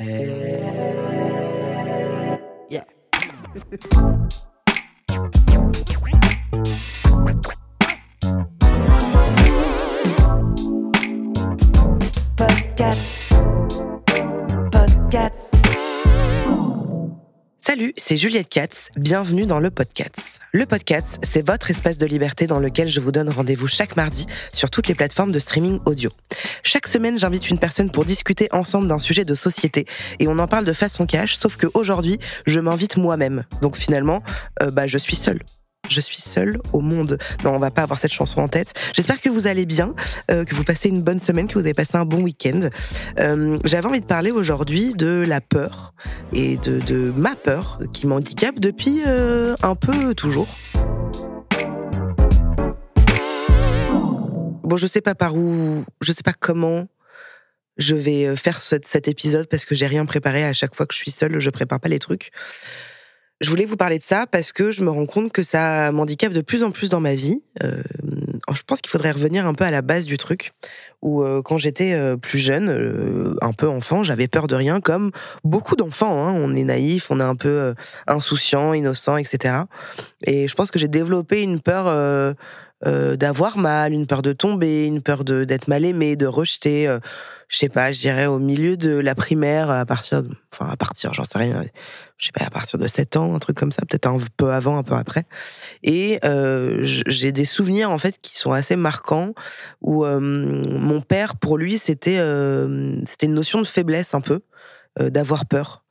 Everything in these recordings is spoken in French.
Yeah. Podcast. Podcast. Salut, c'est Juliette Katz. Bienvenue dans le podcast. Le podcast, c'est votre espace de liberté dans lequel je vous donne rendez-vous chaque mardi sur toutes les plateformes de streaming audio. Chaque semaine, j'invite une personne pour discuter ensemble d'un sujet de société et on en parle de façon cash, sauf qu'aujourd'hui, je m'invite moi-même. Donc finalement, euh, bah, je suis seule je suis seule au monde. Non, on va pas avoir cette chanson en tête. J'espère que vous allez bien, euh, que vous passez une bonne semaine, que vous avez passé un bon week-end. Euh, J'avais envie de parler aujourd'hui de la peur et de, ma peur qui m'handicape depuis euh, un peu toujours. Bon, je sais pas par où, je sais pas comment je vais faire cet épisode parce que j'ai rien préparé. À chaque fois que je suis seule, je prépare pas les trucs. Je voulais vous parler de ça parce que je me rends compte que ça m'handicape de plus en plus dans ma vie. Euh, je pense qu'il faudrait revenir un peu à la base du truc, où euh, quand j'étais euh, plus jeune, un peu enfant, j'avais peur de rien, comme beaucoup d'enfants. Hein. On est naïf, on est un peu insouciant, innocent, etc. Et je pense que j'ai développé une peur euh, d'avoir mal, une peur de tomber, une peur de d'être mal aimé, de rejeter. euh, je sais pas, je dirais au milieu de la primaire, à partir, de, enfin à partir, j'en sais rien, je sais pas, à partir de 7 ans, un truc comme ça, peut-être un peu avant, un peu après. Et euh, j'ai des souvenirs en fait qui sont assez marquants où euh, mon père, pour lui, c'était c'était une notion de faiblesse un peu, d'avoir peur.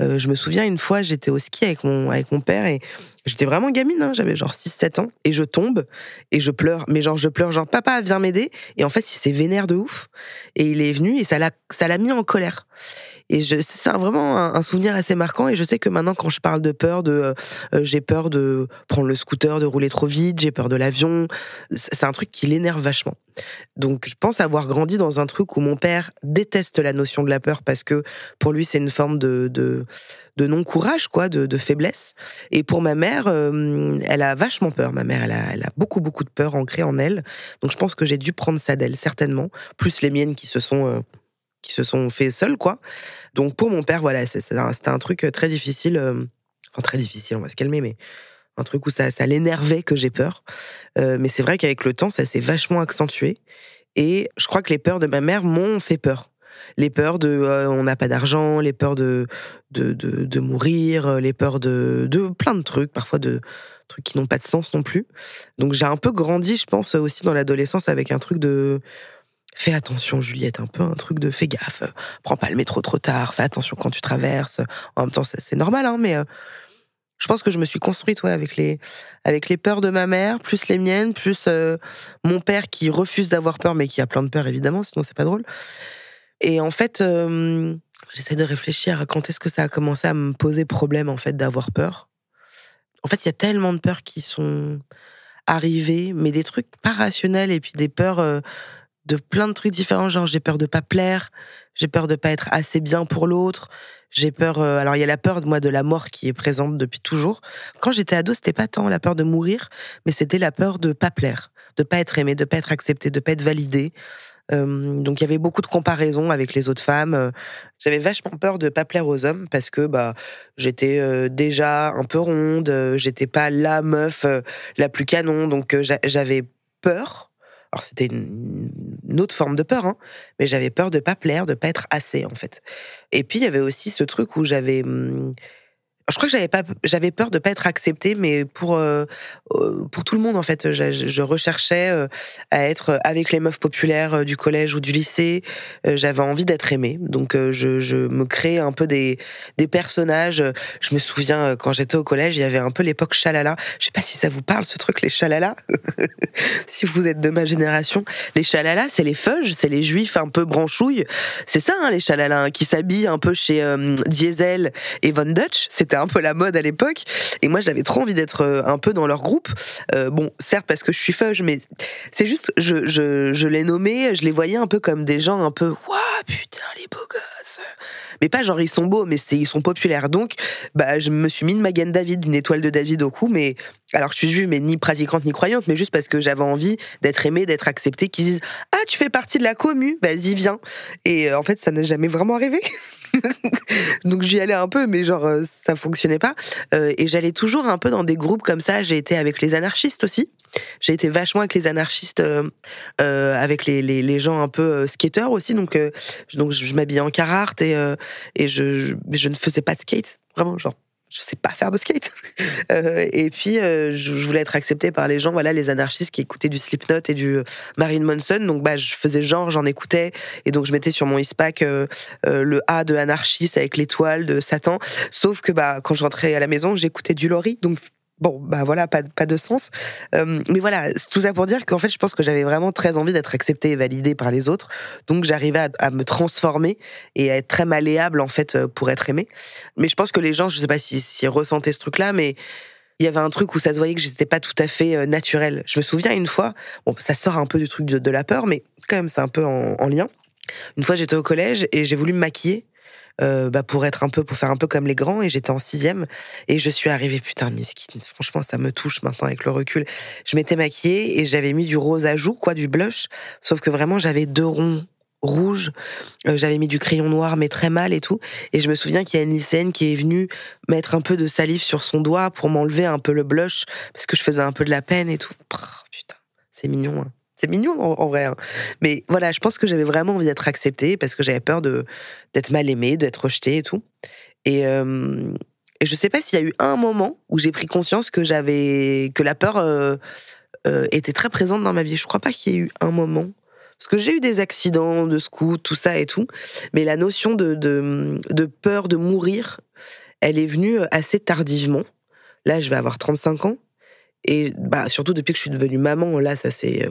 Euh, je me souviens une fois, j'étais au ski avec mon, avec mon père et j'étais vraiment gamine, hein, j'avais genre 6-7 ans, et je tombe et je pleure. Mais genre, je pleure, genre, papa, viens m'aider. Et en fait, il s'est vénère de ouf. Et il est venu et ça l'a, ça l'a mis en colère. Et c'est vraiment un, souvenir assez marquant. Et je sais que maintenant, quand je parle de peur, de, euh, euh, j'ai peur de prendre le scooter, de rouler trop vite, j'ai peur de l'avion, c'est un truc qui l'énerve vachement. Donc, je pense avoir grandi dans un truc où mon père déteste la notion de la peur parce que pour lui, c'est une forme de, de, non-courage, quoi, de, de faiblesse. Et pour ma mère, euh, elle a vachement peur. Ma mère, elle a, beaucoup, beaucoup de peur ancrée en elle. Donc, je pense que j'ai dû prendre ça d'elle, certainement. Plus les miennes qui se sont, qui se sont fait seules, quoi. Donc, pour mon père, voilà, c'était un truc très difficile. euh, Enfin, très difficile, on va se calmer, mais un truc où ça, l'énervait que j'ai peur. Euh, mais c'est vrai qu'avec le temps, ça s'est vachement accentué. Et je crois que les peurs de ma mère m'ont fait peur. Les peurs de euh, on n'a pas d'argent, les peurs de, de, de, de mourir, euh, les peurs de, de plein de trucs, parfois de trucs qui n'ont pas de sens non plus. Donc j'ai un peu grandi, je pense, aussi dans l'adolescence avec un truc de fais attention, Juliette, un peu un truc de fais gaffe, prends pas le métro trop tard, fais attention quand tu traverses. En même temps, c'est normal, hein, mais euh, je pense que je me suis construite ouais, avec, les, avec les peurs de ma mère, plus les miennes, plus euh, mon père qui refuse d'avoir peur, mais qui a plein de peur, évidemment, sinon c'est pas drôle. Et en fait, euh, j'essaie de réfléchir à quand est-ce que ça a commencé à me poser problème, en fait, d'avoir peur. En fait, il y a tellement de peurs qui sont arrivées, mais des trucs pas rationnels, et puis des peurs de plein de trucs différents, genre j'ai peur de pas plaire, j'ai peur de pas être assez bien pour l'autre, j'ai peur. euh, alors il y a la peur moi de la mort qui est présente depuis toujours. Quand j'étais ado, c'était pas tant la peur de mourir, mais c'était la peur de pas plaire, de pas être aimé, de pas être accepté, de pas être validé. Donc il y avait beaucoup de comparaisons avec les autres femmes. Euh, J'avais vachement peur de pas plaire aux hommes parce que bah j'étais euh, déjà un peu ronde, j'étais pas la meuf la plus canon, donc j'a- j'avais peur. Alors c'était une, autre forme de peur, hein, mais j'avais peur de pas plaire, de pas être assez en fait. Et puis il y avait aussi ce truc où j'avais hum, je crois que j'avais pas, j'avais peur de pas être acceptée, mais pour euh, euh, pour tout le monde en fait, je, recherchais euh, à être avec les meufs populaires du collège ou du lycée. J'avais envie d'être aimée, donc je, je me créais un peu des des personnages. Je me souviens quand j'étais au collège, il y avait un peu l'époque chalala. Je sais pas si ça vous parle ce truc les chalala. si vous êtes de ma génération, les chalala, c'est les feuges, c'est les juifs un peu branchouilles. C'est ça hein, les chalala hein, qui s'habillent un peu chez Diesel et Von Dutch. C'était un peu la mode à l'époque. Et moi, j'avais trop envie d'être euh, un peu dans leur groupe. Euh, bon, certes, parce que je suis feuge, mais c'est juste, je, je, je les nommais, je les voyais un peu comme des gens un peu, waouh, putain, les beaux gosses. Mais pas genre ils sont beaux, mais ils sont populaires. Donc, bah, je me suis mis une Magen David, une étoile de David au cou, mais alors je suis juive, mais ni pratiquante ni croyante, mais juste parce que j'avais envie d'être aimée, d'être acceptée, qu'ils disent Ah, tu fais partie de la commu, vas-y, viens. Et euh, en fait, ça n'a jamais vraiment arrivé. Donc j'y allais un peu, mais genre euh, ça fonctionnait pas. Euh, et j'allais toujours un peu dans des groupes comme ça. J'ai été avec les anarchistes aussi. J'ai été vachement avec les anarchistes, avec les, les, gens un peu skateurs aussi. Donc, donc je, m'habillais en Carhartt et, et je, je ne faisais pas de skate. Vraiment, genre je sais pas faire de skate. Euh, et puis, euh, je, voulais être acceptée par les gens, voilà, les anarchistes qui écoutaient du Slipknot et du Marine Monson. Donc, bah, je faisais genre, j'en écoutais. Et donc, je mettais sur mon ISPAC euh, le A de anarchiste avec l'étoile de Satan. Sauf que, bah, quand je rentrais à la maison, j'écoutais du Lori. Donc, Bon, bah voilà, pas, de sens. Euh, mais voilà, tout ça pour dire qu'en fait, je pense que j'avais vraiment très envie d'être acceptée et validée par les autres. Donc, j'arrivais à, me transformer et à être très malléable, en fait, euh, pour être aimée. Mais je pense que les gens, je sais pas s'ils si, ressentaient ce truc-là, mais il y avait un truc où ça se voyait que j'étais pas tout à fait euh, naturelle. Je me souviens une fois, bon, ça sort un peu du truc de, la peur, mais quand même, c'est un peu en, en lien. Une fois, j'étais au collège et j'ai voulu me maquiller euh, bah, pour être un peu, pour faire un peu comme les grands. Et j'étais en sixième et je suis arrivée, putain, miskin. Franchement, ça me touche maintenant avec le recul. Je m'étais maquillée et j'avais mis du rose à joues, quoi, du blush. Sauf que vraiment, j'avais deux ronds rouges. Euh, j'avais mis du crayon noir, mais très mal et tout. Et je me souviens qu'il y a une lycéenne qui est venue mettre un peu de salive sur son doigt pour m'enlever un peu le blush parce que je faisais un peu de la peine et tout. putain, c'est mignon. Hein. C'est mignon en, vrai. Hein. Mais voilà, je pense que j'avais vraiment envie d'être acceptée parce que j'avais peur de d'être mal aimée, d'être rejetée et tout. Et, euh, et je sais pas s'il y a eu un moment où j'ai pris conscience que j'avais que la peur euh, euh, était très présente dans ma vie. Je crois pas qu'il y ait eu un moment. Parce que j'ai eu des accidents de scout, tout ça et tout. Mais la notion de, de, de peur de mourir, elle est venue assez tardivement. Là, je vais avoir 35 ans. Et bah, surtout depuis que je suis devenue maman, là, ça c'est.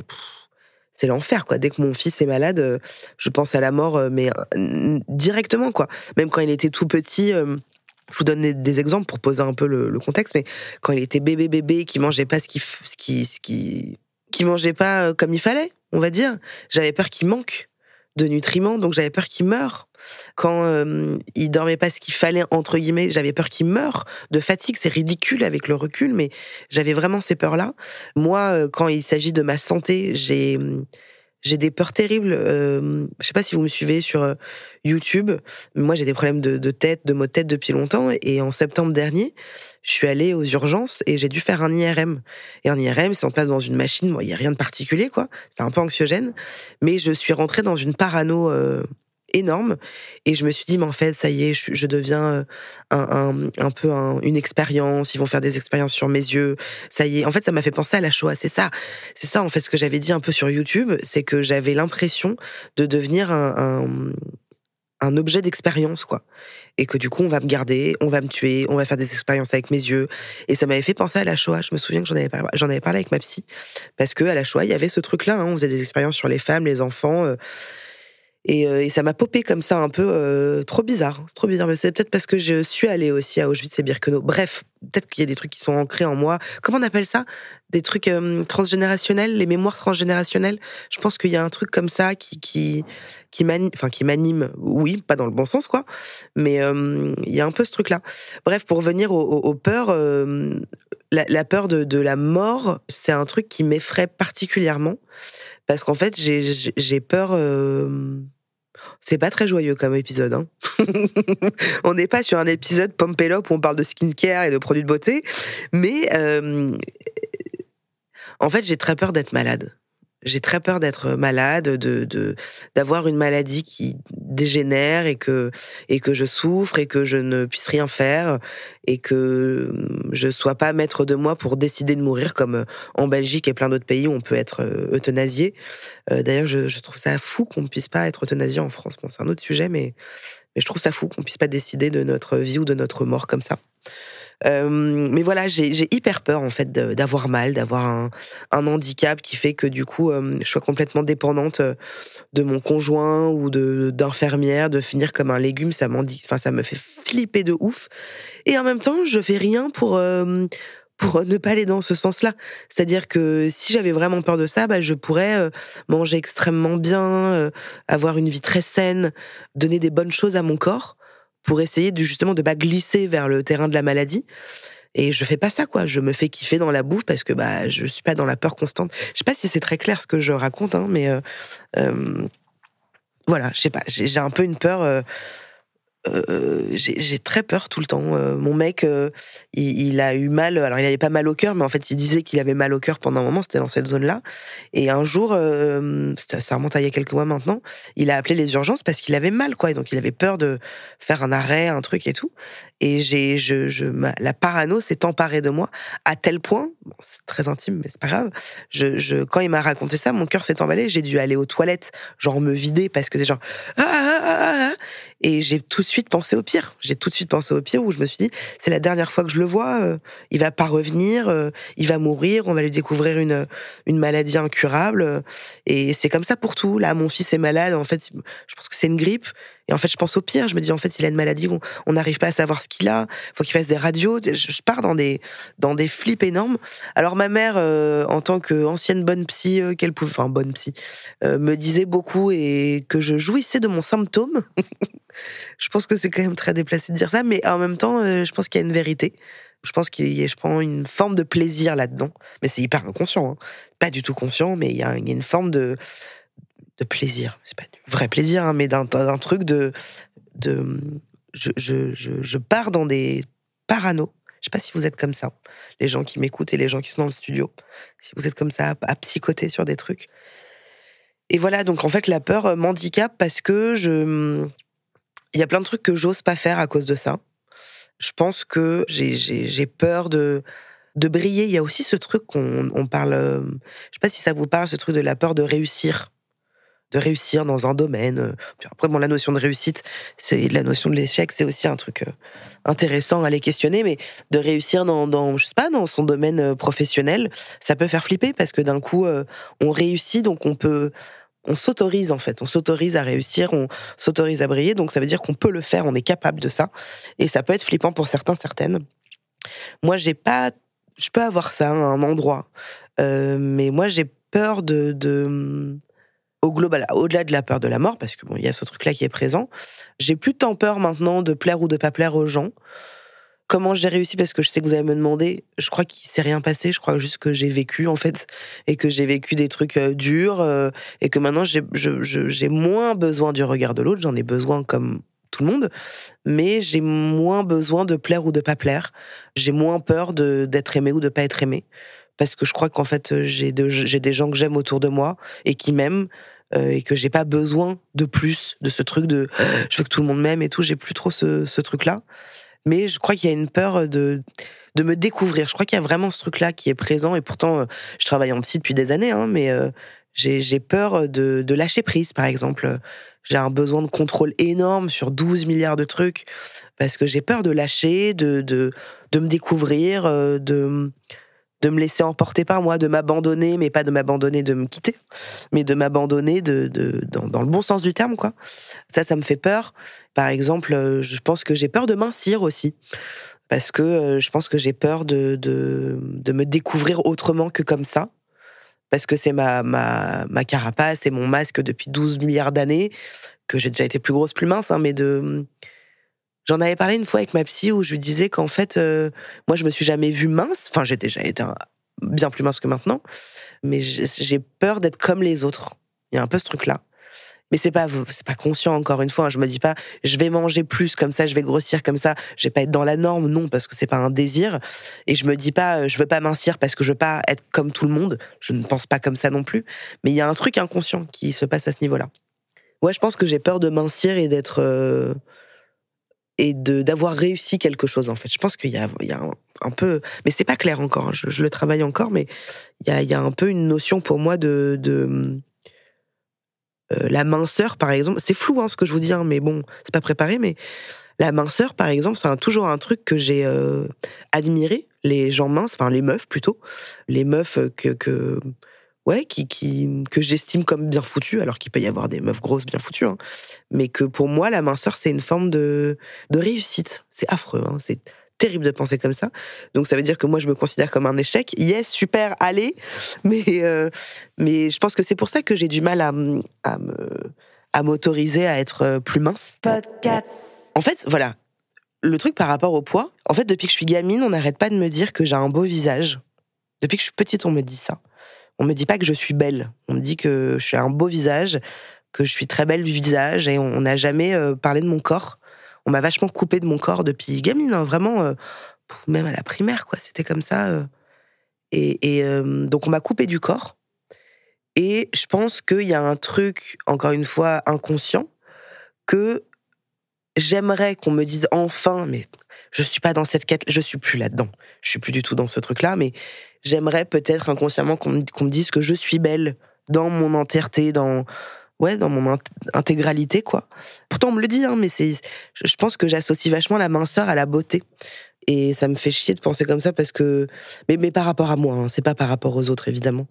C'est l'enfer, quoi. Dès que mon fils est malade, euh, je pense à la mort, euh, mais euh, directement, quoi. Même quand il était tout petit, je vous donne des exemples pour poser un peu le, contexte, mais quand il était bébé bébé, qui mangeait pas ce qui, ce qui, ce qui, qui mangeait pas comme il fallait, on va dire, j'avais peur qu'il manque de nutriments, donc j'avais peur qu'il meure. Quand euh, il dormait pas ce qu'il fallait, entre guillemets, j'avais peur qu'il meure de fatigue. C'est ridicule avec le recul, mais j'avais vraiment ces peurs-là. Moi, euh, quand il s'agit de ma santé, j'ai j'ai des peurs terribles. Euh, je sais pas si vous me suivez sur euh, YouTube, mais moi j'ai des problèmes de, tête, de maux de tête depuis longtemps. Et en septembre dernier, je suis allée aux urgences et j'ai dû faire un IRM. Et un IRM, si on passe dans une machine, il y a rien de particulier, quoi. C'est un peu anxiogène. Mais je suis rentrée dans une parano euh, énorme. Et je me suis dit, mais en fait, ça y est, je, deviens euh, un, peu une expérience. Ils vont faire des expériences sur mes yeux. Ça y est. En fait, ça m'a fait penser à la Shoah. C'est ça. C'est ça, en fait, ce que j'avais dit un peu sur YouTube. C'est que j'avais l'impression de devenir un, un objet d'expérience, quoi. Et que du coup, on va me garder, on va me tuer, on va faire des expériences avec mes yeux. Et ça m'avait fait penser à la Shoah. Je me souviens que j'en avais, j'en avais parlé avec ma psy. Parce que à la Shoah, il y avait ce truc-là. Hein. On faisait des expériences sur les femmes, les enfants. Euh, euh, et, ça m'a popé comme ça, un peu euh, trop bizarre. C'est trop bizarre, mais c'est peut-être parce que je suis allée aussi à Auschwitz et Birkenau. Bref, peut-être qu'il y a des trucs qui sont ancrés en moi. Comment on appelle ça? Des trucs euh, transgénérationnels, les mémoires transgénérationnelles? Je pense qu'il y a un truc comme ça qui qui qui m'anime. Oui, pas dans le bon sens quoi, mais il y a un peu ce truc-là. Bref, pour revenir aux, peurs, la, peur de, de la mort, c'est un truc qui m'effraie particulièrement parce qu'en fait j'ai peur c'est pas très joyeux comme épisode. Hein. on n'est pas sur un épisode Pompélope où on parle de skincare et de produits de beauté, mais euh, en fait, j'ai très peur d'être malade. J'ai très peur d'être malade, de d'avoir une maladie qui dégénère et que et que je souffre et que je ne puisse rien faire et que je sois pas maître de moi pour décider de mourir comme en Belgique et plein d'autres pays où on peut être euh, euthanasié. Euh, d'ailleurs, je, je, trouve ça fou qu'on ne puisse pas être euthanasié en France. Bon, c'est un autre sujet, mais mais je trouve ça fou qu'on puisse pas décider de notre vie ou de notre mort comme ça. Euh, mais voilà, j'ai hyper peur en fait d'avoir mal, d'avoir un, handicap qui fait que du coup, euh, je sois complètement dépendante euh, de mon conjoint ou d'infirmière, de, finir comme un légume. Ça enfin ça me fait flipper de ouf. Et en même temps, je fais rien pour pour ne pas aller dans ce sens-là. C'est-à-dire que si j'avais vraiment peur de ça, bah, je pourrais manger extrêmement bien, avoir une vie très saine, donner des bonnes choses à mon corps pour essayer de, justement de pas glisser vers le terrain de la maladie. Et je fais pas ça, quoi. Je me fais kiffer dans la bouffe parce que bah, je suis pas dans la peur constante. Je sais pas si c'est très clair ce que je raconte, hein, mais euh, euh, voilà, je sais pas. J'ai un peu une peur. Euh, j'ai très peur tout le temps. Euh, mon mec, euh, il, a eu mal. Alors, il avait pas mal au cœur, mais en fait, il disait qu'il avait mal au cœur pendant un moment. C'était dans cette zone-là. Et un jour, ça remonte à il y a quelques mois maintenant, il a appelé les urgences parce qu'il avait mal, quoi. Et donc, il avait peur de faire un arrêt, un truc et tout. Et j'ai, je, je, la parano s'est emparée de moi à tel point, c'est très intime, mais c'est pas grave. Je, je, quand il m'a raconté ça, mon cœur s'est emballé. J'ai dû aller aux toilettes, genre me vider parce que c'est genre ah, ah, ah, et j'ai tout de suite pensé au pire. J'ai tout de suite pensé au pire où je me suis dit c'est la dernière fois que je le vois. Euh, il va pas revenir, euh, il va mourir, on va lui découvrir une une maladie incurable. et c'est comme ça pour tout. Là, mon fils est malade. En fait, je pense que c'est une grippe. Et en fait, je pense au pire. Je me dis, en fait, il a une maladie, on n'arrive pas à savoir ce qu'il a. faut qu'il fasse des radios. Je, pars dans des, dans des flips énormes. Alors, ma mère, euh, en tant qu'ancienne bonne psy, euh, qu'elle pouvait, enfin, bonne psy, euh, me disait beaucoup et que je jouissais de mon symptôme. je pense que c'est quand même très déplacé de dire ça, mais en même temps, je pense qu'il y a une vérité. Je pense qu'il y a, je prends une forme de plaisir là-dedans. Mais c'est hyper inconscient. Hein. Pas du tout conscient, mais il y a une forme de, de plaisir. C'est pas du vrai plaisir, hein, mais d'un truc de. de je, je, je, pars dans des paranos. Je sais pas si vous êtes comme ça, les gens qui m'écoutent et les gens qui sont dans le studio. Si vous êtes comme ça à, psychoter sur des trucs. Et voilà, donc en fait, la peur euh, m'handicape parce que je. Il y a plein de trucs que j'ose pas faire à cause de ça. Je pense que j'ai peur de de briller. Il y a aussi ce truc qu'on on parle. Euh, je sais pas si ça vous parle, ce truc de la peur de réussir de réussir dans un domaine. Euh, après, bon, la notion de réussite, c'est la notion de l'échec, c'est aussi un truc euh, intéressant à les questionner, mais de réussir dans, dans, je sais pas, dans son domaine professionnel, ça peut faire flipper parce que d'un coup, on réussit, donc on peut, on s'autorise en fait, on s'autorise à réussir, on s'autorise à briller, donc ça veut dire qu'on peut le faire, on est capable de ça, et ça peut être flippant pour certains, certaines. Moi, j'ai pas, je peux avoir ça à un endroit, mais moi j'ai peur de, de au global, au-delà de la peur de la mort, parce que bon, il y a ce truc-là qui est présent, j'ai plus tant peur maintenant de plaire ou de pas plaire aux gens. Comment j'ai réussi Parce que je sais que vous allez me demander. Je crois qu'il s'est rien passé. Je crois juste que j'ai vécu en fait et que j'ai vécu des trucs euh, durs euh, et que maintenant j'ai moins besoin du regard de l'autre. J'en ai besoin comme tout le monde, mais j'ai moins besoin de plaire ou de pas plaire. J'ai moins peur d'être aimé ou de pas être aimé parce que je crois qu'en fait j'ai des gens que j'aime autour de moi et qui m'aiment euh, et que j'ai pas besoin de plus de ce truc de je veux que tout le monde m'aime et tout. J'ai plus trop ce, ce truc-là. Mais je crois qu'il y a une peur de de me découvrir. Je crois qu'il y a vraiment ce truc-là qui est présent. Et pourtant, euh, je travaille en psy depuis des années, hein, mais euh, j'ai peur de, de lâcher prise, par exemple. J'ai un besoin de contrôle énorme sur 12 milliards de trucs parce que j'ai peur de lâcher, de, de, de me découvrir, de de me laisser emporter par moi, de m'abandonner, mais pas de m'abandonner de me quitter, mais de m'abandonner de, dans, le bon sens du terme, quoi. Ça, ça me fait peur. Par exemple, euh, je pense que j'ai peur de mincir aussi. Parce que euh, je pense que j'ai peur de, de, me découvrir autrement que comme ça. Parce que c'est ma, ma, ma carapace et mon masque depuis 12 milliards d'années, que j'ai déjà été plus grosse, plus mince, hein, mais de J'en avais parlé une fois avec ma psy où je lui disais qu'en fait, euh, moi, je me suis jamais vue mince. Enfin, j'ai déjà été bien plus mince que maintenant, mais j'ai peur d'être comme les autres. Il y a un peu ce truc-là. Mais c'est pas c'est pas conscient encore une fois. Hein. Je me dis pas je vais manger plus comme ça, je vais grossir comme ça, je vais pas être dans la norme non parce que c'est pas un désir. Et je me dis pas euh, je veux pas mincir parce que je veux pas être comme tout le monde. Je ne pense pas comme ça non plus. Mais il y a un truc inconscient qui se passe à ce niveau-là. Ouais, je pense que j'ai peur de mincir et d'être euh, et d'avoir réussi quelque chose en fait. Je pense qu'il y a, il y a un, peu, mais c'est pas clair encore. Hein. Je, le travaille encore, mais il y a, il y a un peu une notion pour moi de, de euh, la minceur, par exemple, c'est flou hein, ce que je vous dis, hein, mais bon, c'est pas préparé, mais la minceur, par exemple, c'est toujours un truc que j'ai euh, admiré, les gens minces, enfin les meufs plutôt, les meufs que, que ouais, qui, qui, que j'estime comme bien foutues, alors qu'il peut y avoir des meufs grosses bien foutues, hein, mais que pour moi, la minceur, c'est une forme de, de réussite. C'est affreux, c'est terrible de penser comme ça. Donc ça veut dire que moi je me considère comme un échec. Yes, super, allez. Mais euh, mais je pense que c'est pour ça que j'ai du mal à, à me à m'autoriser à être euh, plus mince. Podcast. En fait, voilà. Le truc par rapport au poids, en fait, depuis que je suis gamine, on n'arrête pas de me dire que j'ai un beau visage. Depuis que je suis petite, on me dit ça. On me dit pas que je suis belle. On me dit que je suis un beau visage, que je suis très belle du visage, et on n'a jamais euh, parlé de mon corps on m'a vachement coupé de mon corps depuis gamine, hein, vraiment, euh, même à la primaire, quoi. C'était comme ça. Euh. et, euh, donc, on m'a coupé du corps. Et je pense qu'il y a un truc, encore une fois, inconscient, que j'aimerais qu'on me dise enfin, mais je suis pas dans cette quête, je suis plus là-dedans, je suis plus du tout dans ce truc-là, mais j'aimerais peut-être inconsciemment qu'on me dise que je suis belle dans mon entièreté, dans ouais, dans mon intégralité, quoi. Pourtant, on me le dit, hein, mais je pense que j'associe vachement la minceur à la beauté. Et ça me fait chier de penser comme ça parce que, mais, mais par rapport à moi, hein, c'est pas par rapport aux autres, évidemment.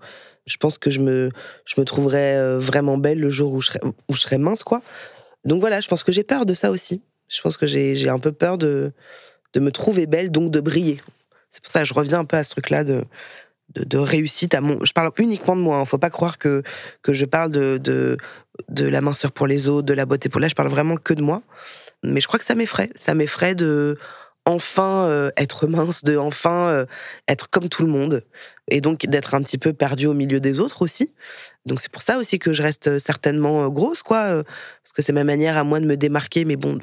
Je pense que je me, je me trouverais euh, vraiment belle le jour où je serais, où je serais mince, quoi. Donc voilà, je pense que j'ai peur de ça aussi. Je pense que j'ai un peu peur de, de me trouver belle, donc de briller. C'est pour ça que je reviens un peu à ce truc-là de, de, réussite à mon. Je parle uniquement de moi. Il hein. ne faut pas croire que que je parle de, de, la minceur pour les autres, de la beauté pour là. Je parle vraiment que de moi. Mais je crois que ça m'effraie. Ça m'effraie de enfin euh, être mince, de enfin euh, être comme tout le monde, et donc d'être un petit peu perdu au milieu des autres aussi. Donc c'est pour ça aussi que je reste certainement euh, grosse, quoi, parce que c'est ma manière à moi de me démarquer. Mais bon,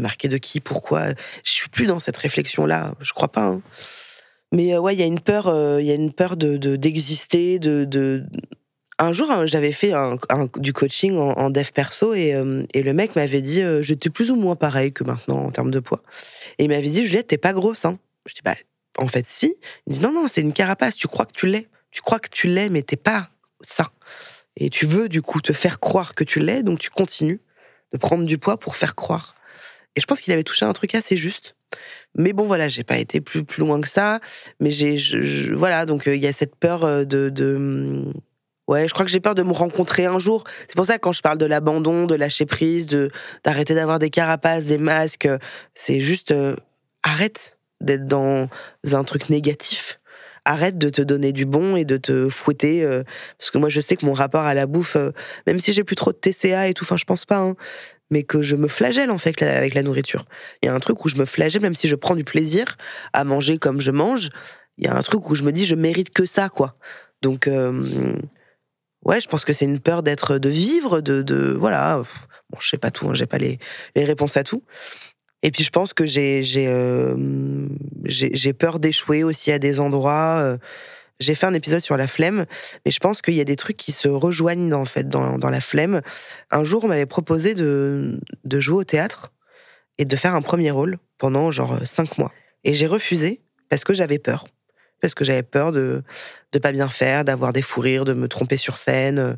démarquer de qui, pourquoi Je suis plus dans cette réflexion-là. Je crois pas. Hein. Mais euh, ouais, il y a une peur, euh, il y a une peur de d'exister, de, Un jour, hein, j'avais fait du coaching en, dev perso et, euh, et le mec m'avait dit, j'étais plus ou moins pareil que maintenant en termes de poids. Et il m'avait dit, Juliette, t'es pas grosse, hein. Je dis, bah, en fait, si. Il dit, non, non, c'est une carapace, tu crois que tu l'es. Tu crois que tu l'es, mais t'es pas ça. Et tu veux, du coup, te faire croire que tu l'es, donc tu continues de prendre du poids pour faire croire. Et je pense qu'il avait touché un truc assez juste. Mais bon, voilà, j'ai pas été plus, plus loin que ça. Mais j'ai, voilà, donc euh, il y a cette peur euh, de, mm, ouais, je crois que j'ai peur de me rencontrer un jour. C'est pour ça que quand je parle de l'abandon, de lâcher prise, d'arrêter d'avoir des carapaces, des masques, c'est juste euh, arrête d'être dans un truc négatif. Arrête de te donner du bon et de te fouetter. parce que moi, je sais que mon rapport à la bouffe, même si j'ai plus trop de TCA et tout, enfin, je pense pas, hein, mais que je me flagelle en fait avec la nourriture. Il y a un truc où je me flagelle, même si je prends du plaisir à manger comme je mange. Il y a un truc où je me dis je mérite que ça quoi. Donc euh, ouais, je pense que c'est une peur d'être, de vivre, de, de voilà. Bon, je sais pas tout, hein, j'ai pas les, les réponses à tout. Et puis je pense que j'ai j'ai euh, peur d'échouer aussi à des endroits. Euh, j'ai fait un épisode sur la flemme, mais je pense qu'il y a des trucs qui se rejoignent en fait dans, la flemme. Un jour, on m'avait proposé de, de jouer au théâtre et de faire un premier rôle pendant genre cinq mois. Et j'ai refusé parce que j'avais peur. Parce que j'avais peur de ne pas bien faire, d'avoir des fous rires, de me tromper sur scène,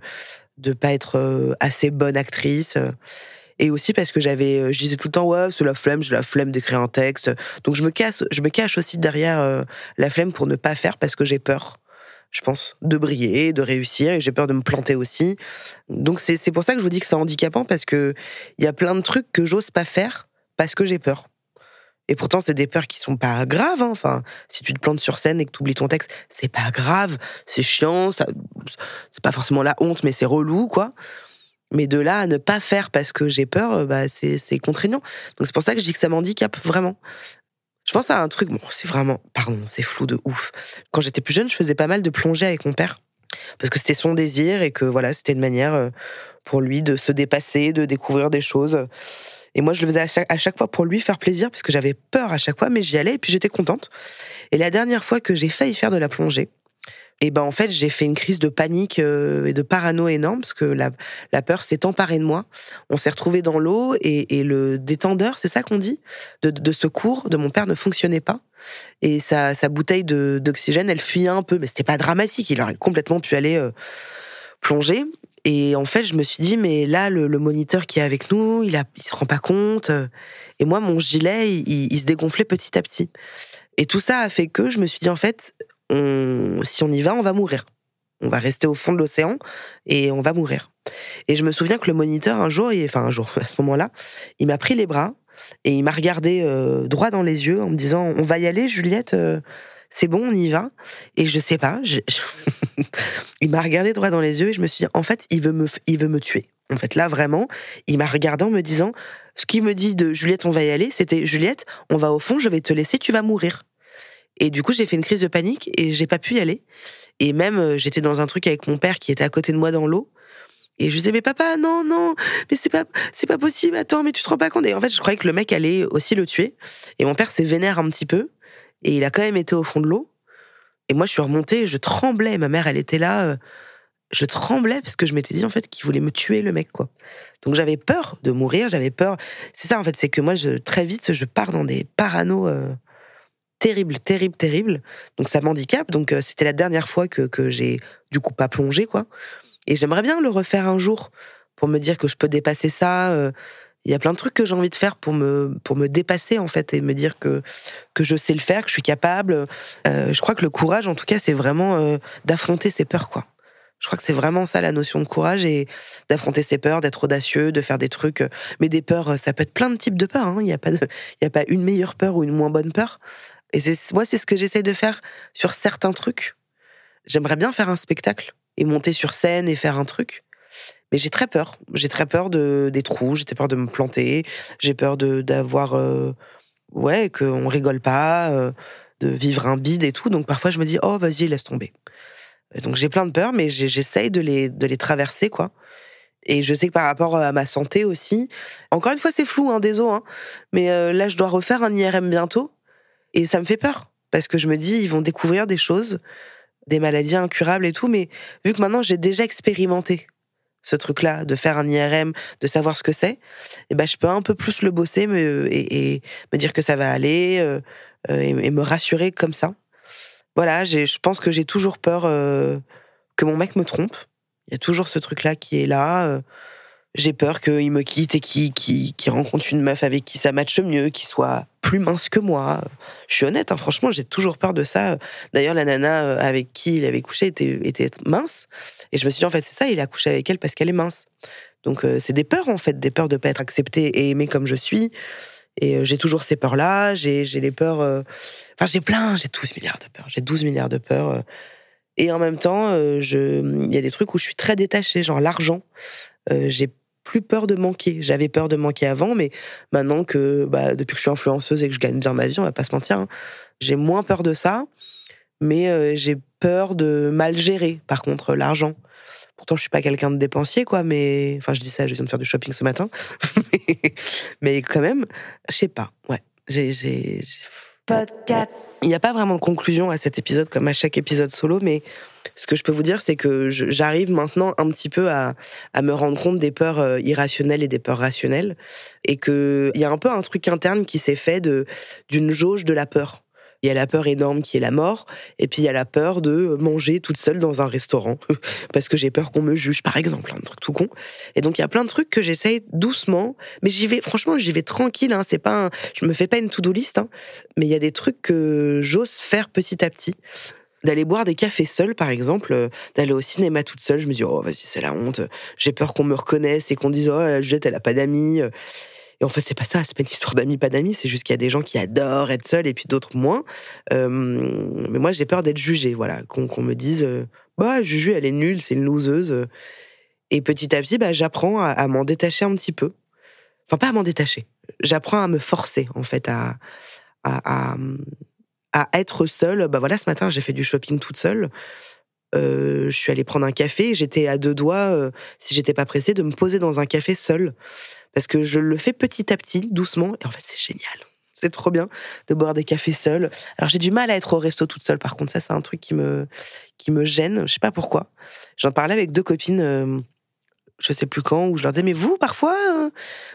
de pas être euh, assez bonne actrice. Et aussi parce que j'avais, euh, je disais tout le temps, ouais, c'est la flemme, j'ai la flemme d'écrire un texte. Donc je me casse, je me cache aussi derrière euh, la flemme pour ne pas faire parce que j'ai peur, je pense, de briller, de réussir, et j'ai peur de me planter aussi. Donc c'est pour ça que je vous dis que c'est handicapant parce que il y a plein de trucs que j'ose pas faire parce que j'ai peur. Et pourtant, c'est des peurs qui sont pas graves. Hein. Enfin, si tu te plantes sur scène et que tu oublies ton texte, c'est pas grave, c'est chiant, ça, c'est pas forcément la honte, mais c'est relou, quoi. Mais de là à ne pas faire parce que j'ai peur, euh, bah, c'est contraignant. Donc c'est pour ça que je dis que ça m'handicape vraiment. Je pense à un truc, bon, c'est vraiment, pardon, c'est flou de ouf. Quand j'étais plus jeune, je faisais pas mal de plongée avec mon père. Parce que c'était son désir et que voilà, c'était une manière euh, pour lui de se dépasser, de découvrir des choses. Et moi, je le faisais à chaque, fois pour lui faire plaisir, parce que j'avais peur à chaque fois, mais j'y allais et puis j'étais contente. Et la dernière fois que j'ai failli faire de la plongée, et ben en fait j'ai fait une crise de panique euh, et de parano énorme parce que la, peur s'est emparée de moi. On s'est retrouvé dans l'eau et, le détendeur, c'est ça qu'on dit, de, secours de mon père ne fonctionnait pas et sa, bouteille d'oxygène elle fuyait un peu, mais c'était pas dramatique. Il aurait complètement pu aller euh, plonger. Et en fait, je me suis dit, mais là, le, moniteur qui est avec nous, il, a, il se rend pas compte. Et moi, mon gilet, il, il, se dégonflait petit à petit. Et tout ça a fait que je me suis dit, en fait, si on y va, on va mourir. On va rester au fond de l'océan et on va mourir. Et je me souviens que le moniteur, un jour, enfin un jour, à ce moment-là, il m'a pris les bras et il m'a regardé euh, droit dans les yeux en me disant On va y aller, Juliette, euh, c'est bon, on y va. Et je sais pas, il m'a regardé droit dans les yeux et je me suis dit En fait, il veut me, il veut me tuer. En fait, là, vraiment, il m'a regardé en me disant Ce qu'il me dit de Juliette, on va y aller, c'était Juliette, on va au fond, je vais te laisser, tu vas mourir. Et du coup, j'ai fait une crise de panique et j'ai pas pu y aller. Et même, euh, j'étais dans un truc avec mon père qui était à côté de moi dans l'eau. Et je disais, mais papa, non, non, mais c'est pas, c'est pas possible, attends, mais tu te rends pas compte. Et en fait, je croyais que le mec allait aussi le tuer. Et mon père s'est vénère un petit peu. Et il a quand même été au fond de l'eau. Et moi, je suis remontée, je tremblais. Ma mère, elle était là. Euh, je tremblais parce que je m'étais dit, en fait, qu'il voulait me tuer, le mec, quoi. Donc j'avais peur de mourir, j'avais peur. C'est ça, en fait, c'est que moi, très vite, je pars dans des parano. Euh, terrible, terrible, terrible. Donc ça m'handicape. Donc euh, c'était la dernière fois que, que j'ai du coup pas plongé, quoi. Et j'aimerais bien le refaire un jour pour me dire que je peux dépasser ça. Euh. Il y a plein de trucs que j'ai envie de faire pour me, pour me dépasser, en fait, et me dire que, que je sais le faire, que je suis capable. Euh, je crois que le courage, en tout cas, c'est vraiment d'affronter ses peurs, quoi. Je crois que c'est vraiment ça la notion de courage et d'affronter ses peurs, d'être audacieux, de faire des trucs. Mais des peurs, ça peut être plein de types de peurs. Hein. Il n'y a a pas une meilleure peur ou une moins bonne peur. Et c'est, moi, c'est ce que j'essaie de faire sur certains trucs. J'aimerais bien faire un spectacle et monter sur scène et faire un truc. Mais j'ai très peur. J'ai très peur de, des trous, j'ai peur de me planter, j'ai peur de, d'avoir. Euh, ouais, qu'on rigole pas, euh, de vivre un bide et tout. Donc parfois, je me dis, oh, vas-y, laisse tomber. Donc j'ai plein de peurs, mais j'essaye de les, de les traverser, quoi. Et je sais que par rapport à ma santé aussi, encore une fois, c'est flou, hein, désolé, hein, mais euh, là, je dois refaire un IRM bientôt. Et ça me fait peur, parce que je me dis, ils vont découvrir des choses, des maladies incurables et tout, mais vu que maintenant j'ai déjà expérimenté ce truc-là, de faire un IRM, de savoir ce que c'est, eh ben je peux un peu plus le bosser et, me dire que ça va aller euh, euh, et, me rassurer comme ça. Voilà, je pense que j'ai toujours peur euh, que mon mec me trompe. Il y a toujours ce truc-là qui est là. J'ai peur qu'il me quitte et qu'il rencontre une meuf avec qui ça matche mieux, qui soit plus mince que moi. Je suis honnête, hein, franchement, j'ai toujours peur de ça. D'ailleurs, la nana euh, avec qui il avait couché était, mince. Et je me suis dit, en fait, c'est ça, il a couché avec elle parce qu'elle est mince. Donc, euh, c'est des peurs, en fait, des peurs de ne pas être accepté et aimé comme je suis. Et euh, j'ai toujours ces peurs-là. J'ai les peurs. Enfin, j'ai plein, j'ai 12 milliards de peurs. J'ai 12 milliards de peurs. Et en même temps, il y a des trucs où je suis très détachée, genre l'argent. j'ai plus peur de manquer. J'avais peur de manquer avant, mais maintenant que bah, depuis que je suis influenceuse et que je gagne bien ma vie, on va pas se mentir, hein, j'ai moins peur de ça, mais euh, j'ai peur de mal gérer. Par contre, l'argent. Pourtant, je suis pas quelqu'un de dépensier, quoi, mais enfin, je dis ça, je viens de faire du shopping ce matin, mais quand même, je sais pas. Ouais, j'ai il n'y a pas vraiment de conclusion à cet épisode comme à chaque épisode solo, mais ce que je peux vous dire, c'est que j'arrive maintenant un petit peu à, me rendre compte des peurs euh, irrationnelles et des peurs rationnelles, et qu'il y a un peu un truc interne qui s'est fait d'une jauge de la peur. Il y a la peur énorme qui est la mort, et puis il y a la peur de manger toute seule dans un restaurant, parce que j'ai peur qu'on me juge, par exemple, un truc tout con. Et donc il y a plein de trucs que j'essaye doucement, mais j'y vais, franchement, j'y vais tranquille. Hein, c'est pas, je me fais pas une to-do list, hein, mais il y a des trucs que j'ose faire petit à petit d'aller boire des cafés seul, par exemple, euh, d'aller au cinéma toute seule. Je me dis, oh, vas-y, c'est la honte. J'ai peur qu'on me reconnaisse et qu'on dise, oh, la Juliette, elle a pas d'amis. Et en fait, c'est pas ça, c'est pas une histoire d'amis, pas d'amis, c'est juste qu'il y a des gens qui adorent être seuls et puis d'autres moins. Euh, mais moi, j'ai peur d'être jugée, voilà, qu'on me dise, euh, bah, Juju, elle est nulle, c'est une loseuse. Et petit à petit, bah, j'apprends à, m'en détacher un petit peu. Enfin, pas à m'en détacher. J'apprends à me forcer, en fait, à, à, à, être seule. Bah voilà, ce matin, j'ai fait du shopping toute seule. Je suis allée prendre un café. J'étais à deux doigts, si j'étais pas pressée, de me poser dans un café seul, parce que je le fais petit à petit, doucement. Et en fait, c'est génial. C'est trop bien de boire des cafés seul. Alors j'ai du mal à être au resto toute seule. Par contre, ça c'est un truc qui me qui me gêne. Je sais pas pourquoi. J'en parlais avec deux copines je sais plus quand, où je leur disais, mais vous, parfois, euh,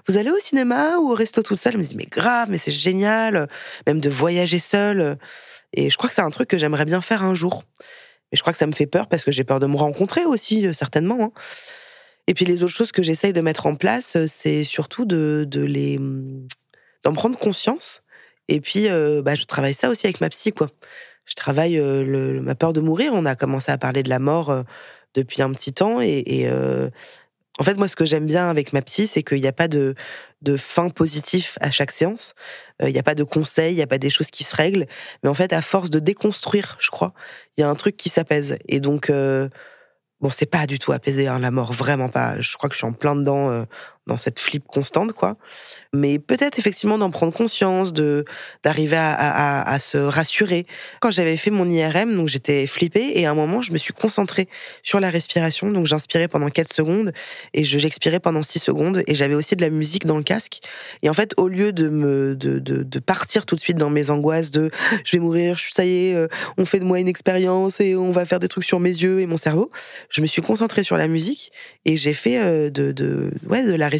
vous allez au cinéma ou au resto toute seule? Je me dis, mais grave, mais c'est génial, même de voyager seule. Et je crois que c'est un truc que j'aimerais bien faire un jour. Mais je crois que ça me fait peur parce que j'ai peur de me rencontrer aussi, euh, certainement. Hein. Et puis les autres choses que j'essaye de mettre en place, euh, c'est surtout de, les d'en prendre conscience. Et puis, bah, je travaille ça aussi avec ma psy, quoi. Je travaille ma peur de mourir. On a commencé à parler de la mort depuis un petit temps et, en fait, moi, ce que j'aime bien avec ma psy, c'est qu'il n'y a pas de, fin positif à chaque séance. Euh, il n'y a pas de conseils, il n'y a pas des choses qui se règlent. Mais en fait, à force de déconstruire, je crois, il y a un truc qui s'apaise. Et donc, euh, bon, c'est pas du tout apaisé, hein, la mort, vraiment pas. Je crois que je suis en plein dedans euh, dans cette flip constante, quoi. Mais peut-être effectivement d'en prendre conscience, de d'arriver à, à, se rassurer. Quand j'avais fait mon IRM, donc j'étais flippée et à un moment je me suis concentrée sur la respiration. Donc j'inspirais pendant 4 secondes et je j'expirais pendant 6 secondes et j'avais aussi de la musique dans le casque. Et en fait, au lieu de me de, de, partir tout de suite dans mes angoisses de je vais mourir, ça y est, euh, on fait de moi une expérience et on va faire des trucs sur mes yeux et mon cerveau, je me suis concentrée sur la musique et j'ai fait euh, de, de ouais de la respiration.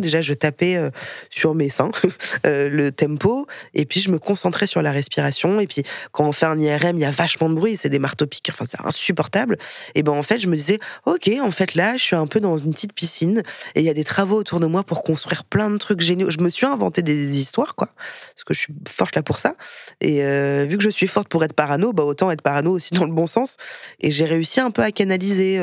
Déjà, je tapais euh, sur mes seins euh, le tempo, et puis je me concentrais sur la respiration. Et puis quand on fait un IRM, il y a vachement de bruit, c'est des marteaux piqueurs, enfin c'est insupportable. Et ben en fait, je me disais, ok, en fait là, je suis un peu dans une petite piscine, et il y a des travaux autour de moi pour construire plein de trucs géniaux. Je me suis inventé des histoires, quoi, parce que je suis forte là pour ça. Et euh, vu que je suis forte pour être parano, bah autant être parano aussi dans le bon sens. Et j'ai réussi un peu à canaliser.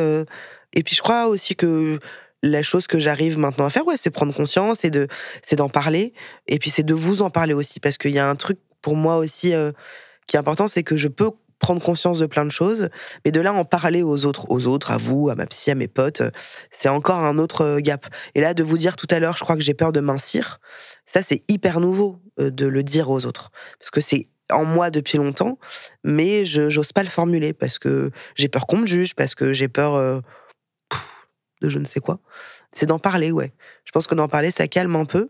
et puis je crois aussi que la chose que j'arrive maintenant à faire, ouais, c'est prendre conscience et de, c'est d'en parler. Et puis c'est de vous en parler aussi, parce qu'il y a un truc pour moi aussi euh, qui est important, c'est que je peux prendre conscience de plein de choses, mais de là en parler aux autres, aux autres, à vous, à ma psy, à mes potes, c'est encore un autre euh, gap. Et là, de vous dire tout à l'heure, je crois que j'ai peur de mincir, ça c'est hyper nouveau euh, de le dire aux autres, parce que c'est en moi depuis longtemps, mais je j'ose pas le formuler parce que j'ai peur qu'on me juge, parce que j'ai peur de je ne sais quoi. C'est d'en parler, ouais. Je pense que d'en parler, ça calme un peu.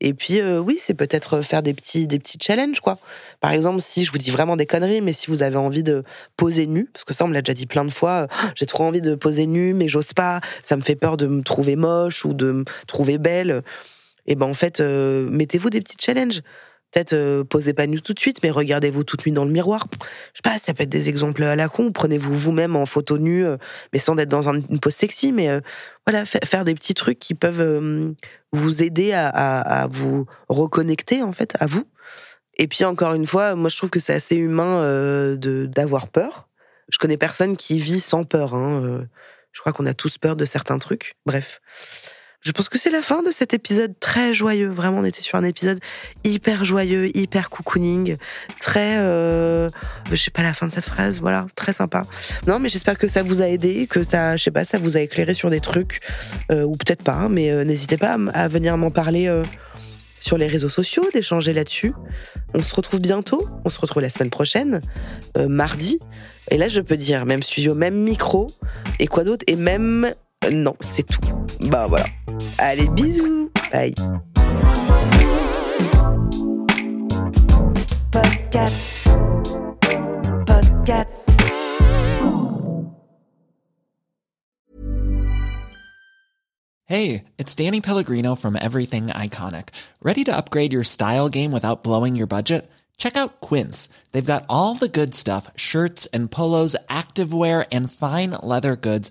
Et puis, euh, oui, c'est peut-être euh, faire des petits, des petits challenges, quoi. Par exemple, si je vous dis vraiment des conneries, mais si vous avez envie de poser nu, parce que ça, on me l'a déjà dit plein de fois, euh, j'ai trop envie de poser nu, mais j'ose pas, ça me fait peur de me trouver moche ou de me trouver belle. Et ben, en fait, mettez-vous des petits challenges. Euh, posez pas nu tout de suite, mais regardez-vous toute nuit dans le miroir. Je sais pas, ça peut être des exemples à la con. Prenez-vous vous-même en photo nue, euh, mais sans être dans une pose sexy. Mais euh, voilà, faire des petits trucs qui peuvent vous aider à, vous reconnecter en fait à vous. Et puis encore une fois, moi je trouve que c'est assez humain de d'avoir peur. Je connais personne qui vit sans peur. Hein. Je crois qu'on a tous peur de certains trucs. Bref. Je pense que c'est la fin de cet épisode très joyeux. Vraiment, on était sur un épisode hyper joyeux, hyper cocooning, très. Euh, je sais pas la fin de cette phrase, voilà, très sympa. Non, mais j'espère que ça vous a aidé, que ça, je sais pas, ça vous a éclairé sur des trucs, euh, ou peut-être pas, hein, mais euh, n'hésitez pas à, venir m'en parler euh, sur les réseaux sociaux, d'échanger là-dessus. On se retrouve bientôt, on se retrouve la semaine prochaine, mardi. Et là, je peux dire, même studio, même micro, et quoi d'autre, et même non, c'est tout. Bah voilà. Allez, bisous. Bye. Podcast. Podcast. Hey, it's Danny Pellegrino from Everything Iconic. Ready to upgrade your style game without blowing your budget? Check out Quince. They've got all the good stuff shirts and polos, activewear, and fine leather goods